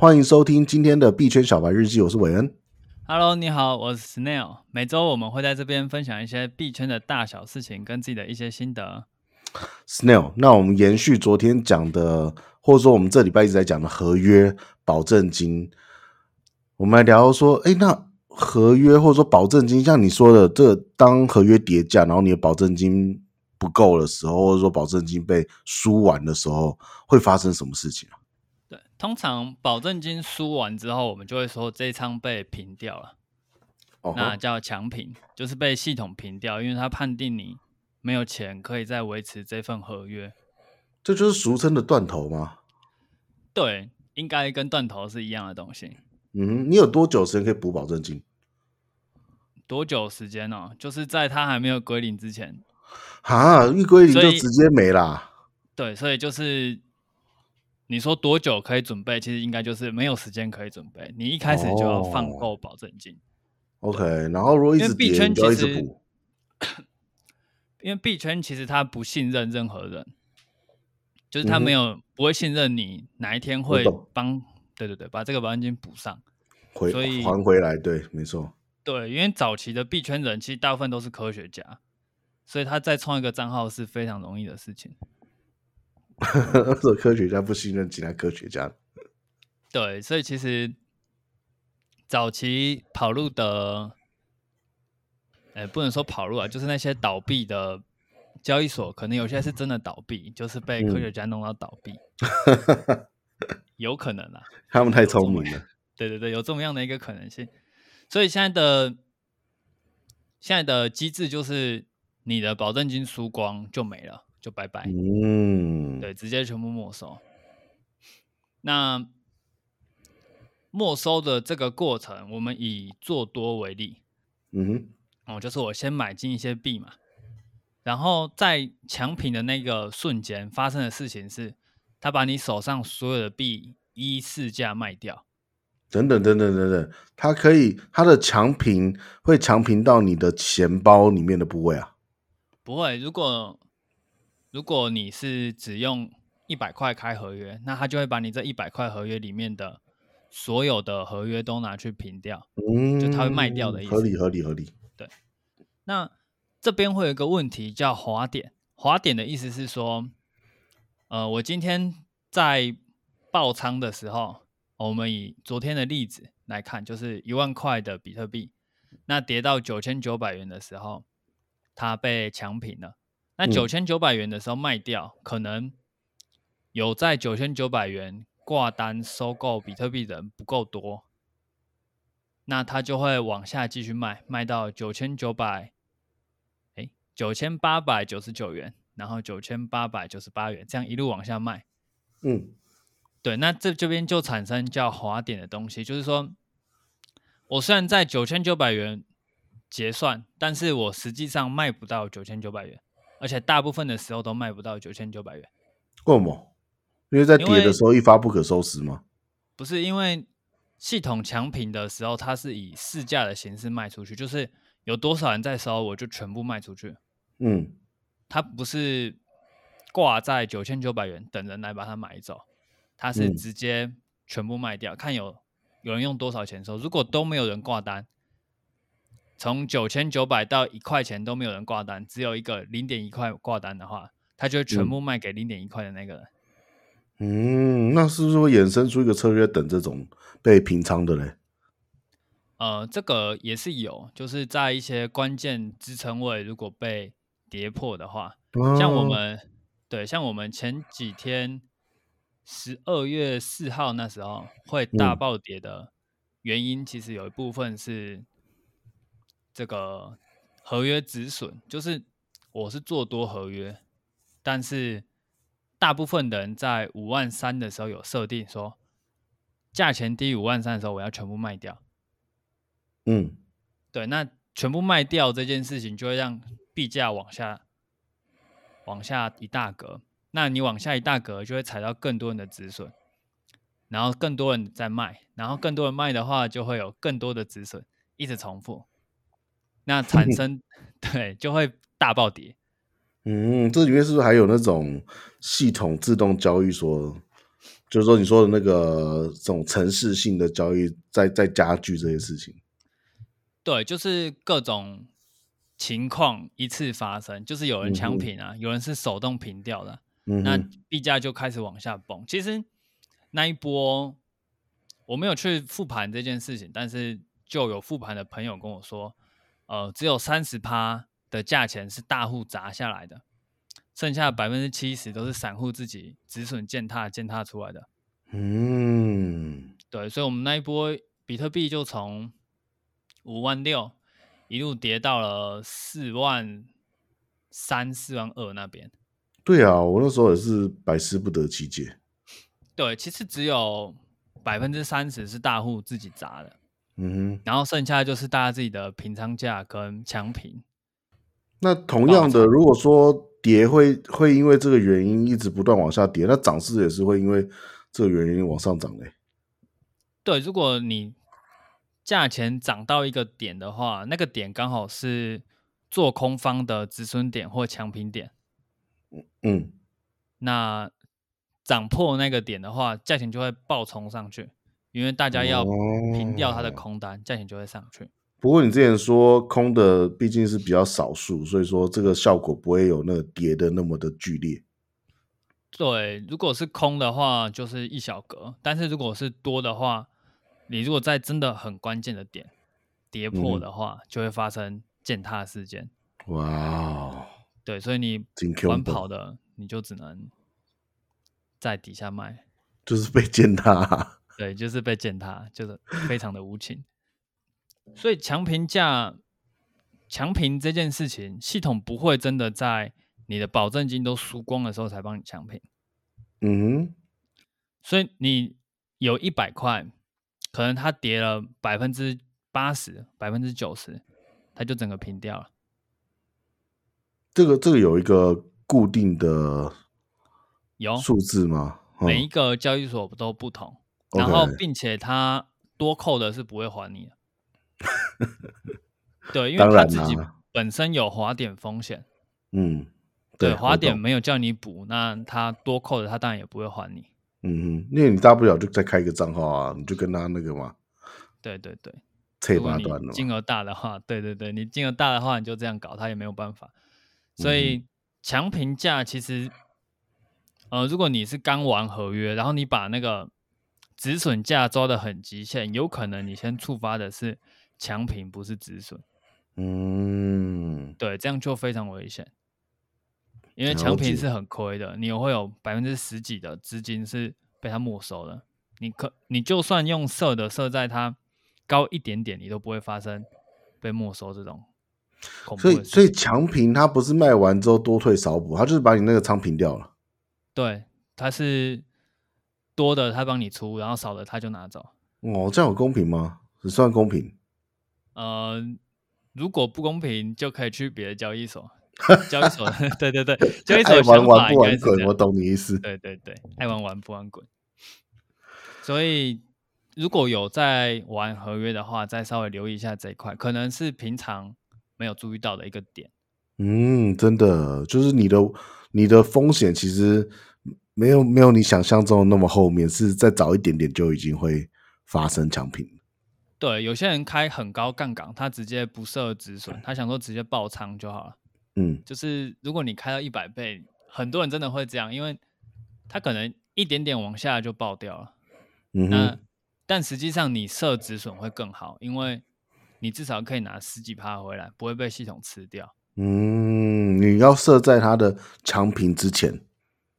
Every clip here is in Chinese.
欢迎收听今天的币圈小白日记，我是韦恩。Hello，你好，我是 Snail。每周我们会在这边分享一些币圈的大小事情，跟自己的一些心得。Snail，那我们延续昨天讲的，或者说我们这礼拜一直在讲的合约保证金，我们来聊说，哎，那合约或者说保证金，像你说的，这、当合约叠价，然后你的保证金。不够的时候，或者说保证金被输完的时候，会发生什么事情啊？对，通常保证金输完之后，我们就会说这一仓被平掉了，哦、那叫强平，就是被系统平掉，因为他判定你没有钱可以再维持这份合约。这就是俗称的断头吗？对，应该跟断头是一样的东西。嗯，你有多久时间可以补保证金？多久时间呢、哦？就是在他还没有归零之前。哈，一归零就直接没啦。对，所以就是你说多久可以准备？其实应该就是没有时间可以准备。你一开始就要放够保证金。哦、OK，然后如果一直跌，你就要一直补。因为币圈其实他不信任任何人，就是他没有、嗯、不会信任你哪一天会帮，对对对，把这个保证金补上，回所以还回来。对，没错。对，因为早期的币圈人其实大部分都是科学家。所以他再创一个账号是非常容易的事情。这科学家不信任其他科学家。对，所以其实早期跑路的，哎，不能说跑路啊，就是那些倒闭的交易所，可能有些是真的倒闭，就是被科学家弄到倒闭，嗯、有可能啊。他们太聪明了。对对对，有这么样的一个可能性。所以现在的现在的机制就是。你的保证金输光就没了，就拜拜。嗯，对，直接全部没收。那没收的这个过程，我们以做多为例。嗯哼，哦，就是我先买进一些币嘛，然后在强平的那个瞬间发生的事情是，他把你手上所有的币依市价卖掉。等等等等等等，它可以，它的强平会强平到你的钱包里面的部位啊。不会，如果如果你是只用一百块开合约，那他就会把你这一百块合约里面的所有的合约都拿去平掉，嗯，就他会卖掉的意思。合理，合理，合理。对，那这边会有一个问题叫滑点，滑点的意思是说，呃，我今天在爆仓的时候，我们以昨天的例子来看，就是一万块的比特币，那跌到九千九百元的时候。它被强平了，那九千九百元的时候卖掉，嗯、可能有在九千九百元挂单收购比特币的人不够多，那他就会往下继续卖，卖到九千九百，哎，九千八百九十九元，然后九千八百九十八元，这样一路往下卖。嗯，对，那这这边就产生叫滑点的东西，就是说我虽然在九千九百元。结算，但是我实际上卖不到九千九百元，而且大部分的时候都卖不到九千九百元。为什么？因为在跌的时候一发不可收拾吗？不是，因为系统强平的时候，它是以市价的形式卖出去，就是有多少人在收，我就全部卖出去。嗯，它不是挂在九千九百元等人来把它买走，它是直接全部卖掉，嗯、看有有人用多少钱收。如果都没有人挂单。从九千九百到一块钱都没有人挂单，只有一个零点一块挂单的话，他就全部卖给零点一块的那个人。嗯，那是不是会衍生出一个策略，等这种被平仓的嘞？呃，这个也是有，就是在一些关键支撑位如果被跌破的话，啊、像我们对，像我们前几天十二月四号那时候会大暴跌的原因，其实有一部分是。这个合约止损就是我是做多合约，但是大部分的人在五万三的时候有设定说，价钱低于五万三的时候我要全部卖掉。嗯，对，那全部卖掉这件事情就会让币价往下往下一大格，那你往下一大格就会踩到更多人的止损，然后更多人在卖，然后更多人卖的话就会有更多的止损，一直重复。那产生对就会大暴跌。嗯，这里面是不是还有那种系统自动交易所就是说你说的那个这种城市性的交易在在加剧这些事情。对，就是各种情况一次发生，就是有人抢平啊，嗯、有人是手动平掉的，嗯、那币价就开始往下崩。其实那一波我没有去复盘这件事情，但是就有复盘的朋友跟我说，呃，只有三十趴的价钱是大户砸下来的。剩下的百分之七十都是散户自己止损践踏践踏出来的。嗯，对，所以，我们那一波比特币就从五万六一路跌到了四万三、四万二那边。对啊，我那时候也是百思不得其解。对，其实只有百分之三十是大户自己砸的。嗯哼，然后剩下就是大家自己的平仓价跟强平。那同样的，如果说。跌会会因为这个原因一直不断往下跌，那涨势也是会因为这个原因往上涨嘞。对，如果你价钱涨到一个点的话，那个点刚好是做空方的止损点或强平点。嗯，那涨破那个点的话，价钱就会暴冲上去，因为大家要平掉它的空单，价钱就会上去。不过你之前说空的毕竟是比较少数，所以说这个效果不会有那个跌的那么的剧烈。对，如果是空的话，就是一小格；但是如果是多的话，你如果在真的很关键的点跌破的话，嗯、就会发生践踏事件。哇哦！对，所以你玩跑的，你就只能在底下卖，就是被践踏。对，就是被践踏，就是非常的无情。所以强平价、强平这件事情，系统不会真的在你的保证金都输光的时候才帮你强平。嗯，所以你有一百块，可能它跌了百分之八十、百分之九十，它就整个平掉了。这个这个有一个固定的有数字吗？每一个交易所都不同，嗯、然后并且他多扣的是不会还你的。对，因为他自己本身有滑点风险，嗯，对，滑点没有叫你补，那他多扣的，他当然也不会还你。嗯哼，因为你大不了就再开一个账号啊，你就跟他那个嘛。对对对，切八段了。金额大的话，对对对，你金额大的话，你就这样搞，他也没有办法。所以强评价其实，呃，如果你是刚玩合约，然后你把那个止损价抓的很极限，有可能你先触发的是。强平不是止损，嗯，对，这样就非常危险，因为强平是很亏的，你会有百分之十几的资金是被他没收的。你可你就算用设的设在它高一点点，你都不会发生被没收这种。所以，所以强平它不是卖完之后多退少补，它就是把你那个仓平掉了。对，它是多的他帮你出，然后少的他就拿走。哦，这样有公平吗？只算公平。呃，如果不公平，就可以去别的交易所。交易所，对对对，交易所想法应该是滚。我懂你意思。对对对，爱玩玩不玩滚。所以，如果有在玩合约的话，再稍微留意一下这一块，可能是平常没有注意到的一个点。嗯，真的，就是你的你的风险其实没有没有你想象中的那么后面，是再早一点点就已经会发生强平。对，有些人开很高杠杆，他直接不设止损，他想说直接爆仓就好了。嗯，就是如果你开到一百倍，很多人真的会这样，因为他可能一点点往下就爆掉了。嗯，那但实际上你设止损会更好，因为你至少可以拿十几趴回来，不会被系统吃掉。嗯，你要设在它的强平之前。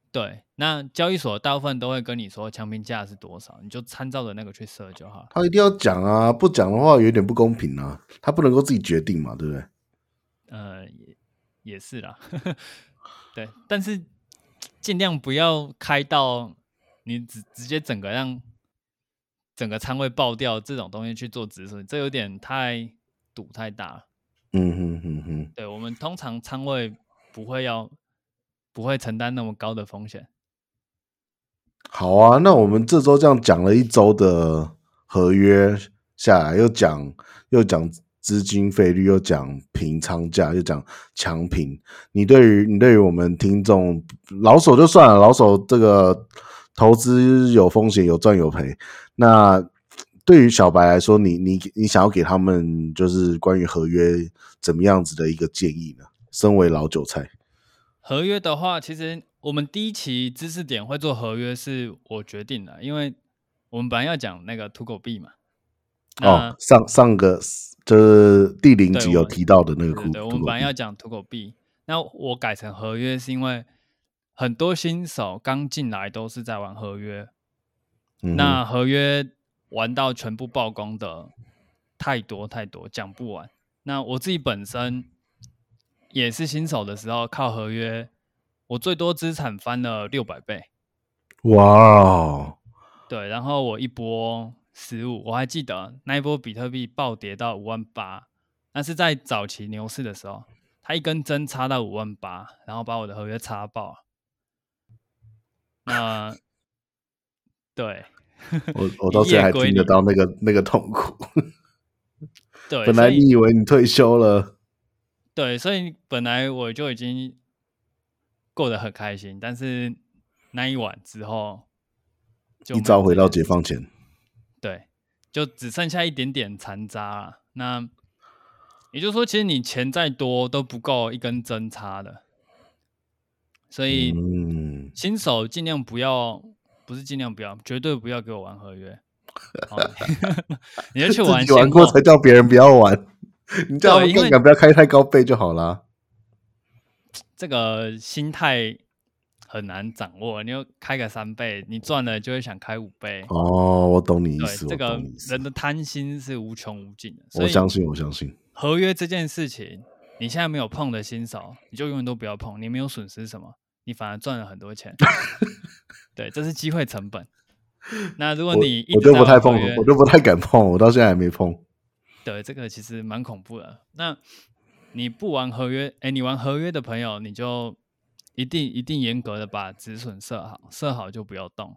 对，那交易所大部分都会跟你说强平价是多少，你就参照着那个去设就好。他一定要讲啊，不讲的话有点不公平啊。他不能够自己决定嘛，对不对？呃，也也是啦。对，但是尽量不要开到你直直接整个让整个仓位爆掉这种东西去做止损，这有点太赌太大了。嗯哼哼哼。对，我们通常仓位不会要。不会承担那么高的风险。好啊，那我们这周这样讲了一周的合约下来，又讲又讲资金费率，又讲平仓价，又讲强平。你对于你对于我们听众老手就算了，老手这个投资有风险，有赚有赔。那对于小白来说，你你你想要给他们就是关于合约怎么样子的一个建议呢？身为老韭菜，合约的话，其实我们第一期知识点会做合约是我决定的，因为我们本来要讲那个土狗币嘛。哦，上上个就是第零集有提到的那个，对，对，我们本来要讲土狗币，那我改成合约是因为很多新手刚进来都是在玩合约，嗯、那合约玩到全部曝光的太多太多，讲不完。那我自己本身也是新手的时候靠合约，我最多资产翻了六百倍，哇！对，然后我一波。十五，我还记得那一波比特币暴跌到五万八，那是在早期牛市的时候，它一根针插到五万八，然后把我的合约插爆。那对，我 我到现在还听得到那个那个痛苦。对，本来你以为你退休了，对，所以本来我就已经过得很开心，但是那一晚之后，一朝回到解放前。对，就只剩下一点点残渣了。那也就是说，其实你钱再多都不够一根针插的。所以，新手尽量不要，不是尽量不要，绝对不要给我玩合约。你要去 玩，玩过才叫别人不要玩。你叫杠杆不要开太高倍就好了。这个心态。很难掌握，你就开个三倍，你赚了就会想开五倍。哦，我懂你意思。这个人的贪心是无穷无尽的。我相信，我相信。合约这件事情，你现在没有碰的新手，你就永远都不要碰。你没有损失什么，你反而赚了很多钱。对，这是机会成本。那如果你一直我，我就不太碰，我就不太敢碰，我到现在还没碰。对，这个其实蛮恐怖的。那你不玩合约，哎，你玩合约的朋友，你就。一定一定严格的把止损设好，设好就不要动。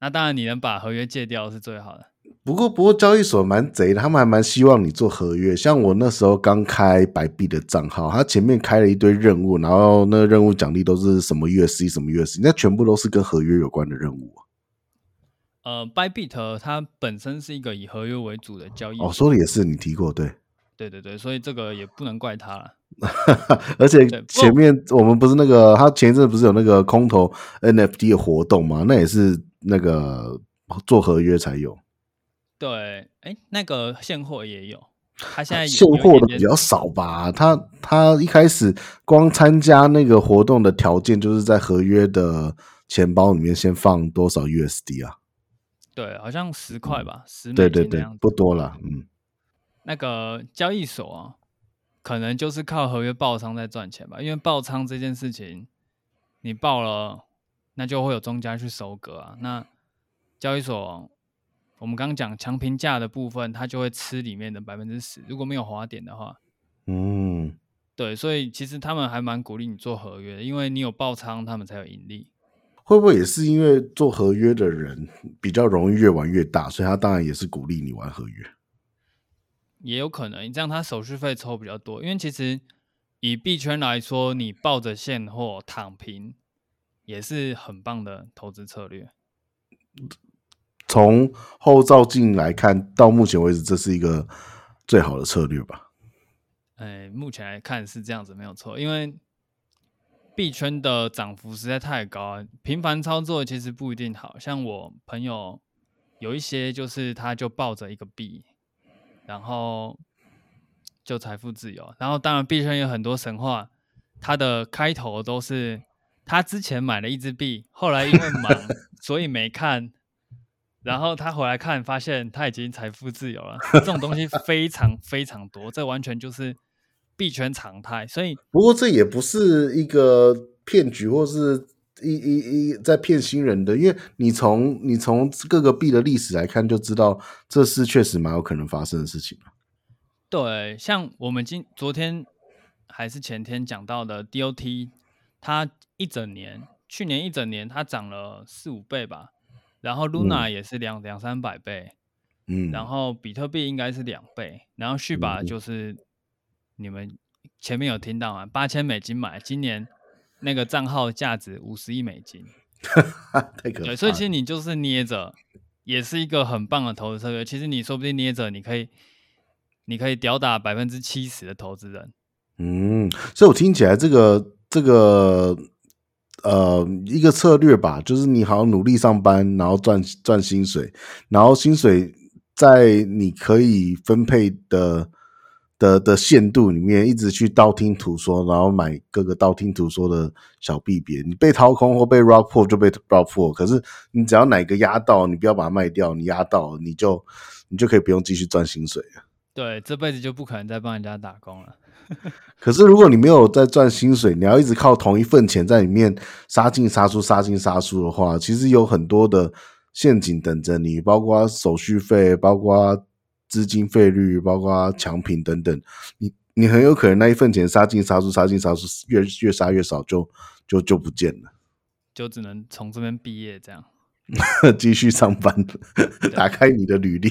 那当然，你能把合约戒掉是最好的。不过，不过交易所蛮贼的，他们还蛮希望你做合约。像我那时候刚开白币的账号，他前面开了一堆任务，然后那个任务奖励都是什么 USC 什么 USC，那全部都是跟合约有关的任务。呃，Bybit 它本身是一个以合约为主的交易所。哦，说的也是，你提过，对。对对对，所以这个也不能怪他了。而且前面我们不是那个，他前一阵不是有那个空投 NFT 的活动吗？那也是那个做合约才有。对，哎，那个现货也有，他现在现货的比较少吧？他他一开始光参加那个活动的条件，就是在合约的钱包里面先放多少 USD 啊？对，好像十块吧，十、嗯、对对对，不多了，嗯。那个交易所啊，可能就是靠合约爆仓在赚钱吧，因为爆仓这件事情，你爆了，那就会有庄家去收割啊。那交易所，我们刚刚讲强平价的部分，它就会吃里面的百分之十，如果没有滑点的话，嗯，对，所以其实他们还蛮鼓励你做合约的，因为你有爆仓，他们才有盈利。会不会也是因为做合约的人比较容易越玩越大，所以他当然也是鼓励你玩合约。也有可能，这样他手续费抽比较多。因为其实以币圈来说，你抱着现货躺平也是很棒的投资策略。从后照镜来看，到目前为止，这是一个最好的策略吧？哎，目前来看是这样子，没有错。因为币圈的涨幅实在太高，频繁操作其实不一定好。像我朋友有一些，就是他就抱着一个币。然后就财富自由，然后当然币圈有很多神话，它的开头都是他之前买了一只币，后来因为忙 所以没看，然后他回来看发现他已经财富自由了。这种东西 非常非常多，这完全就是币圈常态。所以不过这也不是一个骗局，或是一一一在骗新人的，因为你从你从各个币的历史来看，就知道这是确实蛮有可能发生的事情。对，像我们今昨天还是前天讲到的 DOT，它一整年，去年一整年它涨了四五倍吧，然后 Luna 也是两两三百倍，嗯，然后比特币应该是两倍，然后 Shiba 就是你们前面有听到啊，八千美金买，今年。那个账号价值五十亿美金，太可怕。对，所以其实你就是捏着，也是一个很棒的投资策略。其实你说不定捏着，你可以，你可以吊打百分之七十的投资人。嗯，所以我听起来这个这个呃一个策略吧，就是你好好努力上班，然后赚赚薪水，然后薪水在你可以分配的的的限度里面，一直去道听途说，然后买各个道听途说的小币别。你被掏空或被 rock 破就被 rock 破，可是你只要哪个压到，你不要把它卖掉，你压到你就你就可以不用继续赚薪水了。对，这辈子就不可能再帮人家打工了。可是，如果你没有在赚薪水，你要一直靠同一份钱在里面杀进杀出、杀进杀出的话，其实有很多的陷阱等着你，包括手续费、包括资金费率、包括抢品等等。你你很有可能那一份钱杀进杀出、杀进杀出，越越杀越少就，就就就不见了，就只能从这边毕业这样，继续上班，打开你的履历，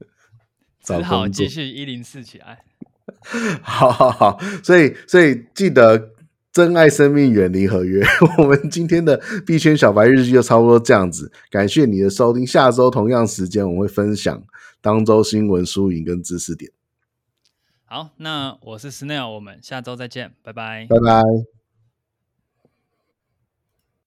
只好继续一零四起来。好好好，所以所以记得珍爱生命，远离合约。我们今天的币圈小白日记就差不多这样子，感谢你的收听。下周同样时间，我会分享当周新闻、输赢跟知识点。好，那我是 Snail，我们下周再见，拜拜，拜拜。